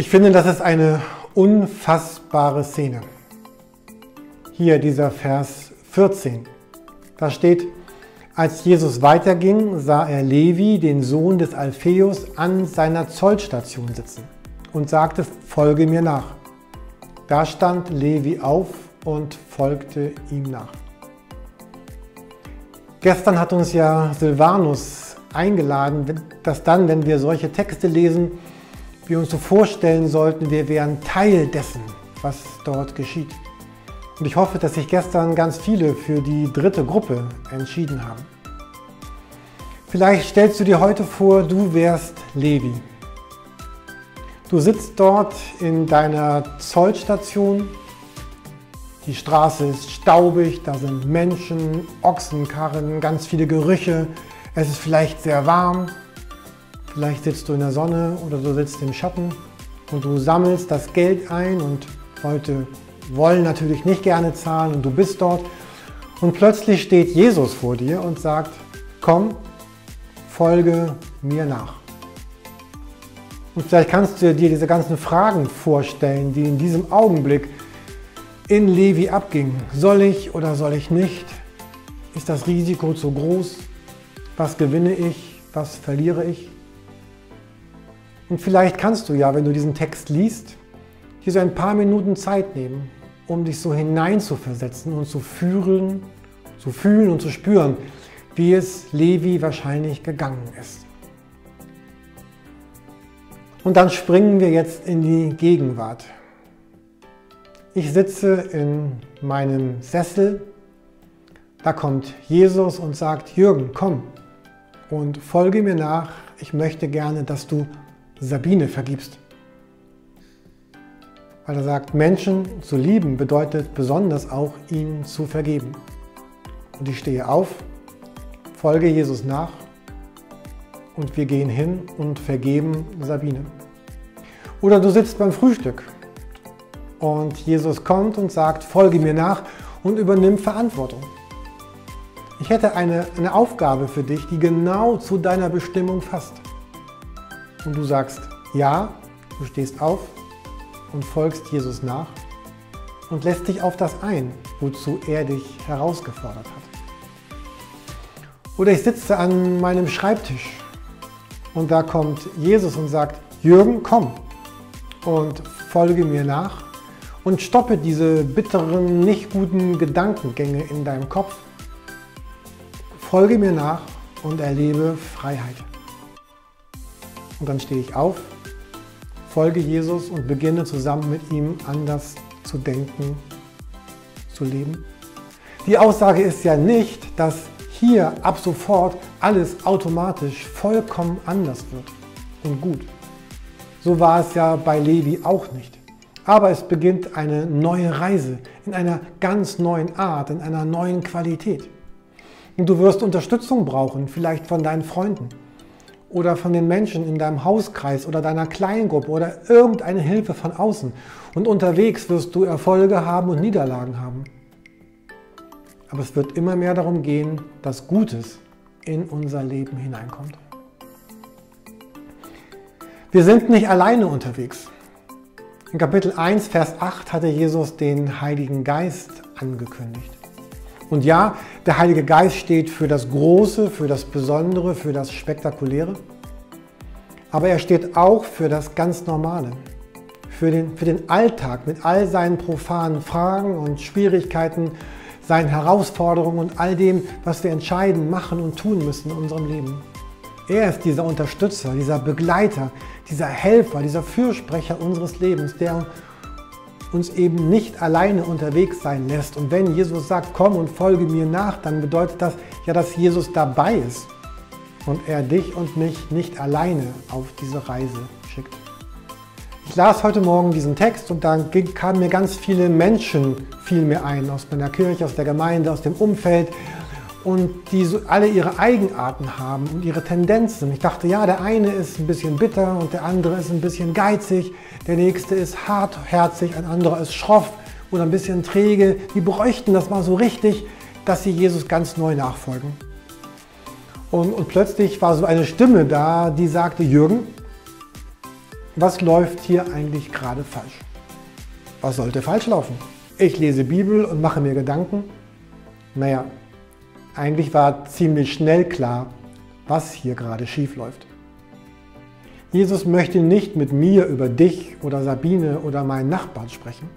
Ich finde, das ist eine unfassbare Szene. Hier dieser Vers 14. Da steht, als Jesus weiterging, sah er Levi, den Sohn des Alpheus, an seiner Zollstation sitzen und sagte, folge mir nach. Da stand Levi auf und folgte ihm nach. Gestern hat uns ja Silvanus eingeladen, dass dann, wenn wir solche Texte lesen, wir uns so vorstellen sollten, wir wären Teil dessen, was dort geschieht. Und ich hoffe, dass sich gestern ganz viele für die dritte Gruppe entschieden haben. Vielleicht stellst du dir heute vor, du wärst Levi. Du sitzt dort in deiner Zollstation. Die Straße ist staubig, da sind Menschen, Ochsenkarren, ganz viele Gerüche. Es ist vielleicht sehr warm. Vielleicht sitzt du in der Sonne oder du sitzt im Schatten und du sammelst das Geld ein und Leute wollen natürlich nicht gerne zahlen und du bist dort und plötzlich steht Jesus vor dir und sagt, komm, folge mir nach. Und vielleicht kannst du dir diese ganzen Fragen vorstellen, die in diesem Augenblick in Levi abgingen. Soll ich oder soll ich nicht? Ist das Risiko zu groß? Was gewinne ich? Was verliere ich? Und vielleicht kannst du ja, wenn du diesen Text liest, dir so ein paar Minuten Zeit nehmen, um dich so hineinzuversetzen und zu fühlen, zu fühlen und zu spüren, wie es Levi wahrscheinlich gegangen ist. Und dann springen wir jetzt in die Gegenwart. Ich sitze in meinem Sessel, da kommt Jesus und sagt, Jürgen, komm und folge mir nach. Ich möchte gerne, dass du Sabine vergibst. Weil er sagt, Menschen zu lieben bedeutet besonders auch ihnen zu vergeben. Und ich stehe auf, folge Jesus nach und wir gehen hin und vergeben Sabine. Oder du sitzt beim Frühstück und Jesus kommt und sagt, folge mir nach und übernimm Verantwortung. Ich hätte eine, eine Aufgabe für dich, die genau zu deiner Bestimmung passt und du sagst ja, du stehst auf und folgst Jesus nach und lässt dich auf das ein, wozu er dich herausgefordert hat. Oder ich sitze an meinem Schreibtisch und da kommt Jesus und sagt, Jürgen, komm und folge mir nach und stoppe diese bitteren, nicht guten Gedankengänge in deinem Kopf. Folge mir nach und erlebe Freiheit. Und dann stehe ich auf, folge Jesus und beginne zusammen mit ihm anders zu denken, zu leben. Die Aussage ist ja nicht, dass hier ab sofort alles automatisch vollkommen anders wird und gut. So war es ja bei Levi auch nicht. Aber es beginnt eine neue Reise in einer ganz neuen Art, in einer neuen Qualität. Und du wirst Unterstützung brauchen, vielleicht von deinen Freunden oder von den Menschen in deinem Hauskreis oder deiner Kleingruppe oder irgendeine Hilfe von außen. Und unterwegs wirst du Erfolge haben und Niederlagen haben. Aber es wird immer mehr darum gehen, dass Gutes in unser Leben hineinkommt. Wir sind nicht alleine unterwegs. In Kapitel 1, Vers 8 hatte Jesus den Heiligen Geist angekündigt. Und ja, der Heilige Geist steht für das Große, für das Besondere, für das Spektakuläre. Aber er steht auch für das ganz Normale, für den, für den Alltag mit all seinen profanen Fragen und Schwierigkeiten, seinen Herausforderungen und all dem, was wir entscheiden, machen und tun müssen in unserem Leben. Er ist dieser Unterstützer, dieser Begleiter, dieser Helfer, dieser Fürsprecher unseres Lebens, der uns eben nicht alleine unterwegs sein lässt. Und wenn Jesus sagt, komm und folge mir nach, dann bedeutet das ja, dass Jesus dabei ist und er dich und mich nicht alleine auf diese Reise schickt. Ich las heute Morgen diesen Text und dann kamen mir ganz viele Menschen viel mir ein aus meiner Kirche, aus der Gemeinde, aus dem Umfeld und die so alle ihre Eigenarten haben und ihre Tendenzen. Ich dachte, ja, der eine ist ein bisschen bitter und der andere ist ein bisschen geizig, der nächste ist hartherzig, ein anderer ist schroff oder ein bisschen träge. Die bräuchten das mal so richtig, dass sie Jesus ganz neu nachfolgen. Und, und plötzlich war so eine Stimme da, die sagte, Jürgen, was läuft hier eigentlich gerade falsch? Was sollte falsch laufen? Ich lese Bibel und mache mir Gedanken. Naja, eigentlich war ziemlich schnell klar, was hier gerade schief läuft. Jesus möchte nicht mit mir über dich oder Sabine oder meinen Nachbarn sprechen.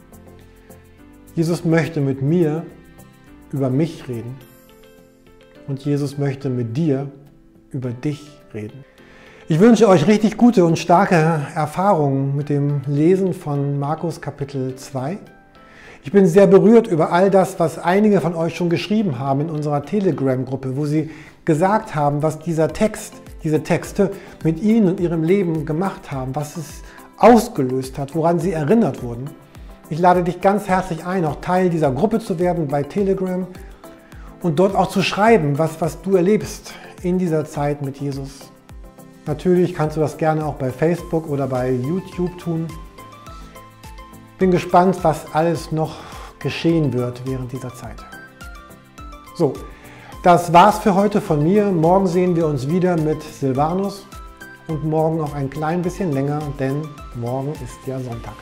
Jesus möchte mit mir über mich reden. Und Jesus möchte mit dir über dich reden. Ich wünsche euch richtig gute und starke Erfahrungen mit dem Lesen von Markus Kapitel 2. Ich bin sehr berührt über all das, was einige von euch schon geschrieben haben in unserer Telegram-Gruppe, wo sie gesagt haben, was dieser Text, diese Texte mit ihnen und ihrem Leben gemacht haben, was es ausgelöst hat, woran sie erinnert wurden. Ich lade dich ganz herzlich ein, auch Teil dieser Gruppe zu werden bei Telegram und dort auch zu schreiben, was, was du erlebst in dieser Zeit mit Jesus. Natürlich kannst du das gerne auch bei Facebook oder bei YouTube tun. Bin gespannt, was alles noch geschehen wird während dieser Zeit. So, das war's für heute von mir. Morgen sehen wir uns wieder mit Silvanus und morgen noch ein klein bisschen länger, denn morgen ist ja Sonntag.